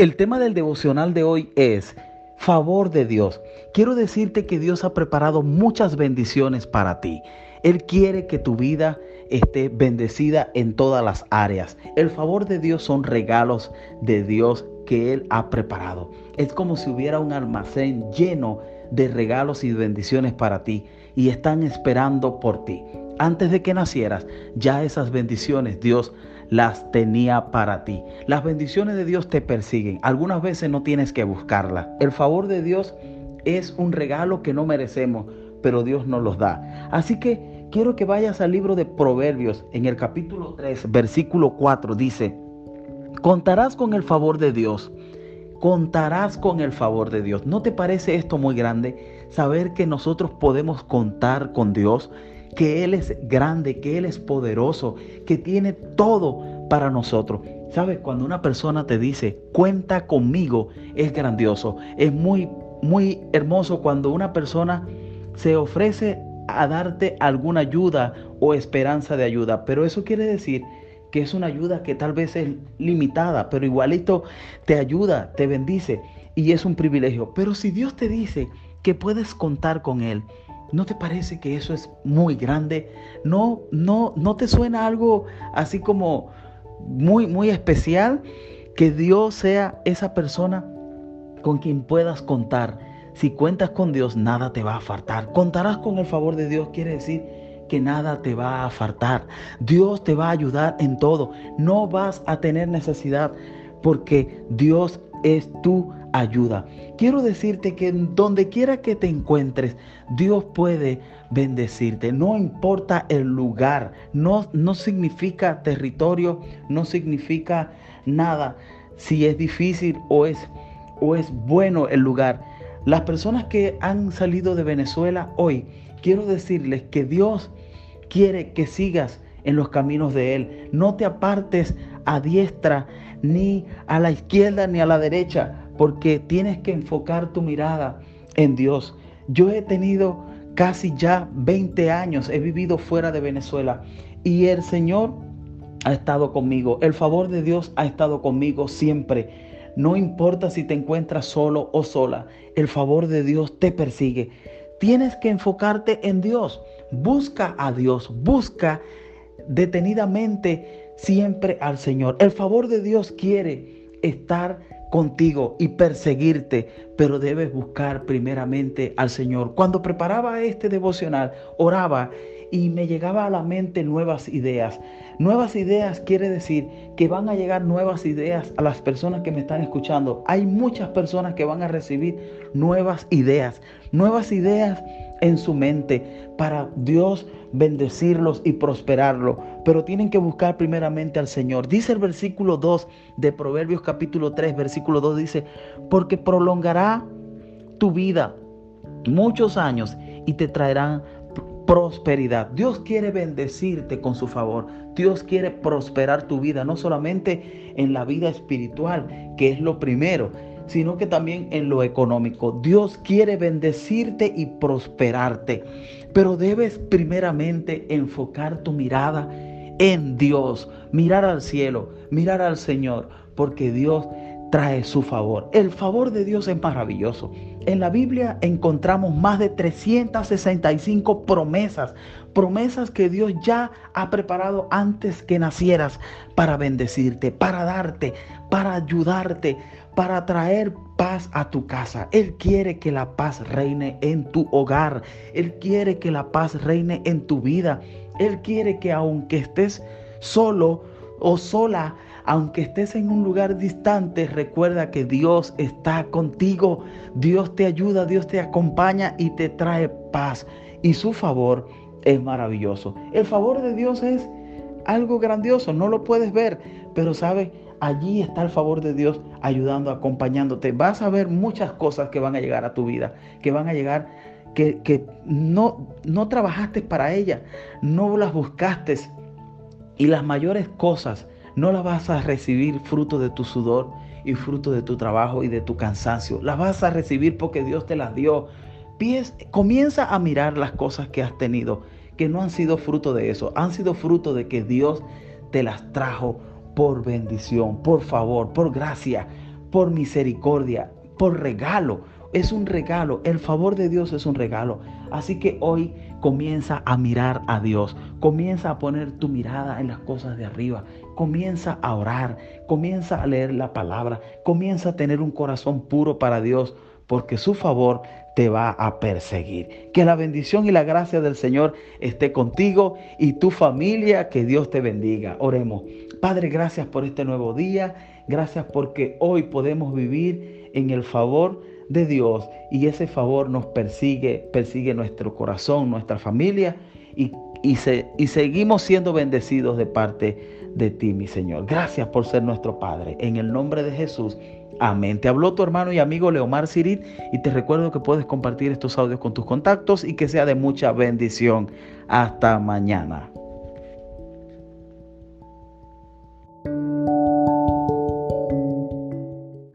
El tema del devocional de hoy es favor de Dios. Quiero decirte que Dios ha preparado muchas bendiciones para ti. Él quiere que tu vida esté bendecida en todas las áreas. El favor de Dios son regalos de Dios que Él ha preparado. Es como si hubiera un almacén lleno de regalos y bendiciones para ti y están esperando por ti. Antes de que nacieras, ya esas bendiciones Dios las tenía para ti. Las bendiciones de Dios te persiguen. Algunas veces no tienes que buscarlas. El favor de Dios es un regalo que no merecemos, pero Dios nos los da. Así que quiero que vayas al libro de Proverbios en el capítulo 3, versículo 4. Dice, contarás con el favor de Dios. Contarás con el favor de Dios. ¿No te parece esto muy grande? Saber que nosotros podemos contar con Dios, que Él es grande, que Él es poderoso, que tiene todo para nosotros. ¿Sabes? Cuando una persona te dice, cuenta conmigo, es grandioso. Es muy, muy hermoso cuando una persona se ofrece a darte alguna ayuda o esperanza de ayuda. Pero eso quiere decir que es una ayuda que tal vez es limitada, pero igualito te ayuda, te bendice y es un privilegio. Pero si Dios te dice que puedes contar con Él, ¿no te parece que eso es muy grande? ¿No, no, no te suena algo así como muy, muy especial? Que Dios sea esa persona con quien puedas contar. Si cuentas con Dios, nada te va a faltar. Contarás con el favor de Dios, quiere decir que nada te va a faltar. Dios te va a ayudar en todo. No vas a tener necesidad porque Dios es tu ayuda. Quiero decirte que donde quiera que te encuentres, Dios puede bendecirte. No importa el lugar, no, no significa territorio, no significa nada. Si es difícil o es, o es bueno el lugar. Las personas que han salido de Venezuela hoy, quiero decirles que Dios quiere que sigas en los caminos de Él. No te apartes a diestra, ni a la izquierda, ni a la derecha, porque tienes que enfocar tu mirada en Dios. Yo he tenido casi ya 20 años, he vivido fuera de Venezuela y el Señor ha estado conmigo. El favor de Dios ha estado conmigo siempre. No importa si te encuentras solo o sola, el favor de Dios te persigue. Tienes que enfocarte en Dios. Busca a Dios, busca detenidamente siempre al Señor. El favor de Dios quiere estar contigo y perseguirte, pero debes buscar primeramente al Señor. Cuando preparaba este devocional, oraba y me llegaba a la mente nuevas ideas. Nuevas ideas quiere decir que van a llegar nuevas ideas a las personas que me están escuchando. Hay muchas personas que van a recibir nuevas ideas, nuevas ideas en su mente para Dios bendecirlos y prosperarlo. Pero tienen que buscar primeramente al Señor. Dice el versículo 2 de Proverbios capítulo 3, versículo 2 dice, porque prolongará tu vida muchos años y te traerán prosperidad. Dios quiere bendecirte con su favor. Dios quiere prosperar tu vida, no solamente en la vida espiritual, que es lo primero, sino que también en lo económico. Dios quiere bendecirte y prosperarte, pero debes primeramente enfocar tu mirada en Dios, mirar al cielo, mirar al Señor, porque Dios trae su favor. El favor de Dios es maravilloso. En la Biblia encontramos más de 365 promesas, promesas que Dios ya ha preparado antes que nacieras para bendecirte, para darte, para ayudarte, para traer paz a tu casa. Él quiere que la paz reine en tu hogar. Él quiere que la paz reine en tu vida. Él quiere que aunque estés solo o sola, aunque estés en un lugar distante, recuerda que Dios está contigo. Dios te ayuda, Dios te acompaña y te trae paz. Y su favor es maravilloso. El favor de Dios es algo grandioso, no lo puedes ver, pero sabes, allí está el favor de Dios ayudando, acompañándote. Vas a ver muchas cosas que van a llegar a tu vida, que van a llegar, que, que no, no trabajaste para ellas, no las buscaste. Y las mayores cosas no las vas a recibir fruto de tu sudor y fruto de tu trabajo y de tu cansancio. Las vas a recibir porque Dios te las dio. Pies, comienza a mirar las cosas que has tenido, que no han sido fruto de eso, han sido fruto de que Dios te las trajo por bendición, por favor, por gracia. por misericordia, por regalo. Es un regalo, el favor de Dios es un regalo. Así que hoy comienza a mirar a Dios, comienza a poner tu mirada en las cosas de arriba, comienza a orar, comienza a leer la palabra, comienza a tener un corazón puro para Dios, porque su favor te va a perseguir. Que la bendición y la gracia del Señor esté contigo y tu familia, que Dios te bendiga. Oremos. Padre, gracias por este nuevo día, gracias porque hoy podemos vivir en el favor de Dios y ese favor nos persigue, persigue nuestro corazón, nuestra familia y, y, y seguimos siendo bendecidos de parte de ti, mi Señor. Gracias por ser nuestro Padre. En el nombre de Jesús. Amén. Te habló tu hermano y amigo Leomar Sirit y te recuerdo que puedes compartir estos audios con tus contactos y que sea de mucha bendición. Hasta mañana.